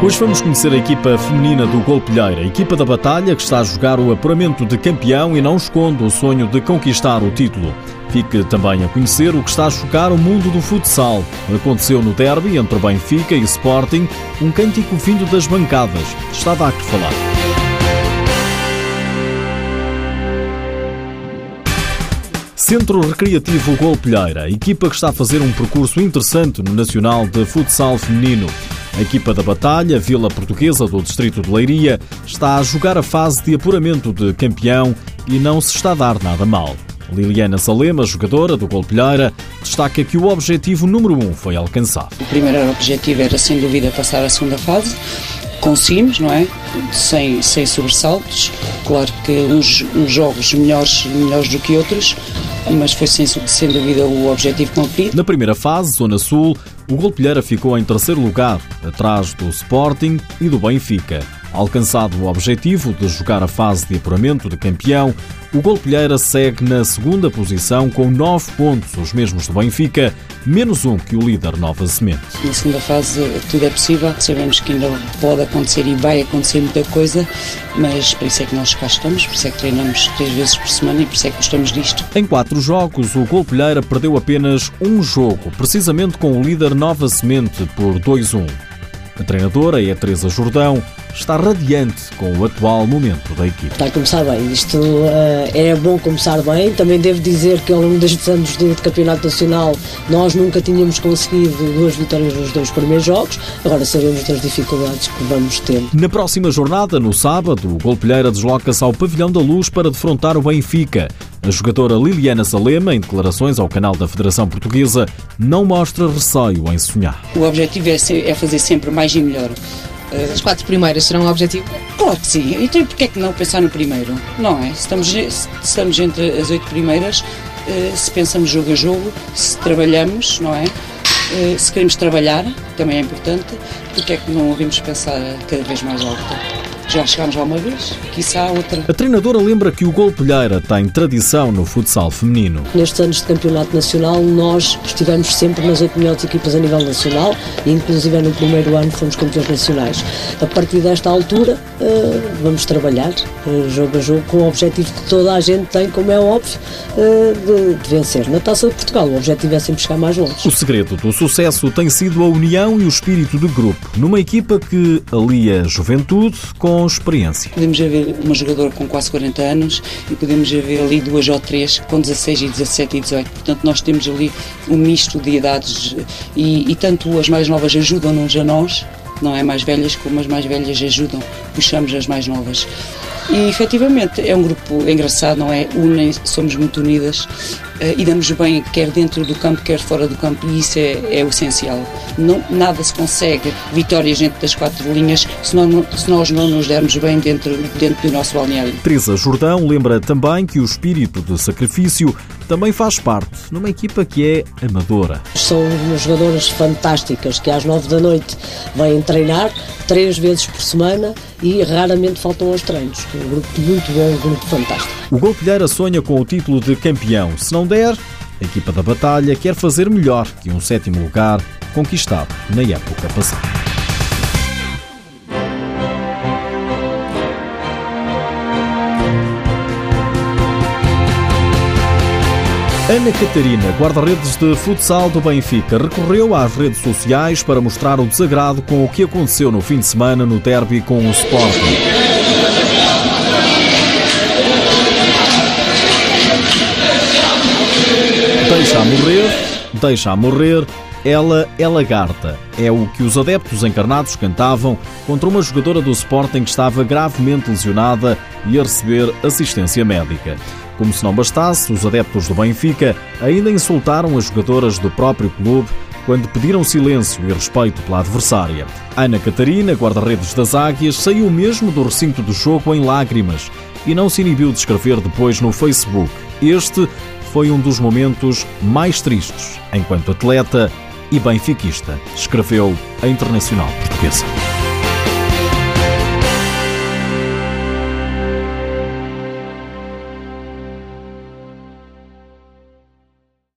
Hoje vamos conhecer a equipa feminina do Golpilheira, equipa da Batalha que está a jogar o apuramento de campeão e não esconde o sonho de conquistar o título. Fique também a conhecer o que está a chocar o mundo do futsal. Aconteceu no derby entre Benfica e Sporting, um cântico vindo das bancadas. Está a que falar. Centro Recreativo Golpilheira, equipa que está a fazer um percurso interessante no Nacional de Futsal Feminino. A equipa da Batalha, Vila Portuguesa do Distrito de Leiria, está a jogar a fase de apuramento de campeão e não se está a dar nada mal. Liliana Salema, jogadora do Golpilheira, destaca que o objetivo número um foi alcançado. O primeiro objetivo era, sem dúvida, passar a segunda fase. Conseguimos, não é? Sem, sem sobressaltos. Claro que uns, uns jogos melhores, melhores do que outros, mas foi sem, sem dúvida o objetivo cumprido. Na primeira fase, Zona Sul, o Golpilheira ficou em terceiro lugar, atrás do Sporting e do Benfica. Alcançado o objetivo de jogar a fase de apuramento de campeão, o Golpilheira segue na segunda posição com 9 pontos, os mesmos do Benfica, menos um que o líder Nova Semente. Na segunda fase tudo é possível, sabemos que ainda pode acontecer e vai acontecer muita coisa, mas por isso é que nós cá estamos, por isso é que treinamos três vezes por semana e por isso é que gostamos disto. Em quatro jogos, o Golpilheira perdeu apenas um jogo, precisamente com o líder Nova Semente por 2-1. A treinadora é a Teresa Jordão, está radiante com o atual momento da equipe. Está a começar bem, isto uh, é bom começar bem. Também devo dizer que ao longo destes anos de, de, Campeonato Nacional nós nunca tínhamos conseguido duas vitórias nos dois primeiros jogos, agora sabemos das dificuldades que vamos ter. Na próxima jornada, no sábado, o Golpilheira desloca-se ao Pavilhão da Luz para defrontar o Benfica. A jogadora Liliana Salema, em declarações ao canal da Federação Portuguesa, não mostra receio em sonhar. O objetivo é, ser, é fazer sempre mais e melhor. As quatro primeiras serão o objetivo? Claro que sim. Então porquê é que não pensar no primeiro? Não é? Se estamos, estamos entre as oito primeiras, eh, se pensamos jogo a jogo, se trabalhamos, não é? Eh, se queremos trabalhar, também é importante, porque é que não ouvimos pensar cada vez mais alto? Já chegámos lá uma vez, quiçá outra. A treinadora lembra que o Golpilheira tem tradição no futsal feminino. Nestes anos de campeonato nacional, nós estivemos sempre nas oito melhores equipas a nível nacional, e inclusive no primeiro ano fomos campeões nacionais. A partir desta altura, uh, vamos trabalhar uh, jogo a jogo com o objetivo que toda a gente tem, como é óbvio, de, de, vencer. Na Taça de Portugal, o objetivo é sempre chegar mais longe. O segredo do sucesso tem sido a união e o espírito de grupo, numa equipa que alia juventude com com experiência. Podemos haver uma jogadora com quase 40 anos e podemos haver ali duas ou três com 16 e 17 e 18. Portanto, nós temos ali um misto de idades e, e tanto as mais novas ajudam-nos a nós, não é mais velhas, como as mais velhas ajudam, puxamos as mais novas. E efetivamente é um grupo engraçado, não é? Unem, somos muito unidas e damos bem, quer dentro do campo, quer fora do campo, e isso é, é o essencial. Não, nada se consegue vitórias dentro das quatro linhas se, não, se nós não nos dermos bem dentro, dentro do nosso balneário. Teresa Jordão lembra também que o espírito de sacrifício também faz parte numa equipa que é amadora. São jogadoras fantásticas que às nove da noite vêm treinar três vezes por semana e raramente faltam aos treinos. Um grupo muito bom, um grupo fantástico. O Golpilheira sonha com o título de campeão. Se não der, a equipa da Batalha quer fazer melhor que um sétimo lugar conquistado na época passada. Ana Catarina, guarda-redes de futsal do Benfica, recorreu às redes sociais para mostrar o desagrado com o que aconteceu no fim de semana no derby com o Sporting. Deixa a morrer, deixa a morrer, ela é lagarta. É o que os adeptos encarnados cantavam contra uma jogadora do Sporting que estava gravemente lesionada e a receber assistência médica. Como se não bastasse, os adeptos do Benfica ainda insultaram as jogadoras do próprio clube quando pediram silêncio e respeito pela adversária. Ana Catarina, guarda-redes das Águias, saiu mesmo do recinto do jogo em lágrimas e não se inibiu de escrever depois no Facebook. Este foi um dos momentos mais tristes enquanto atleta e benfiquista, escreveu a Internacional Portuguesa.